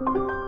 you.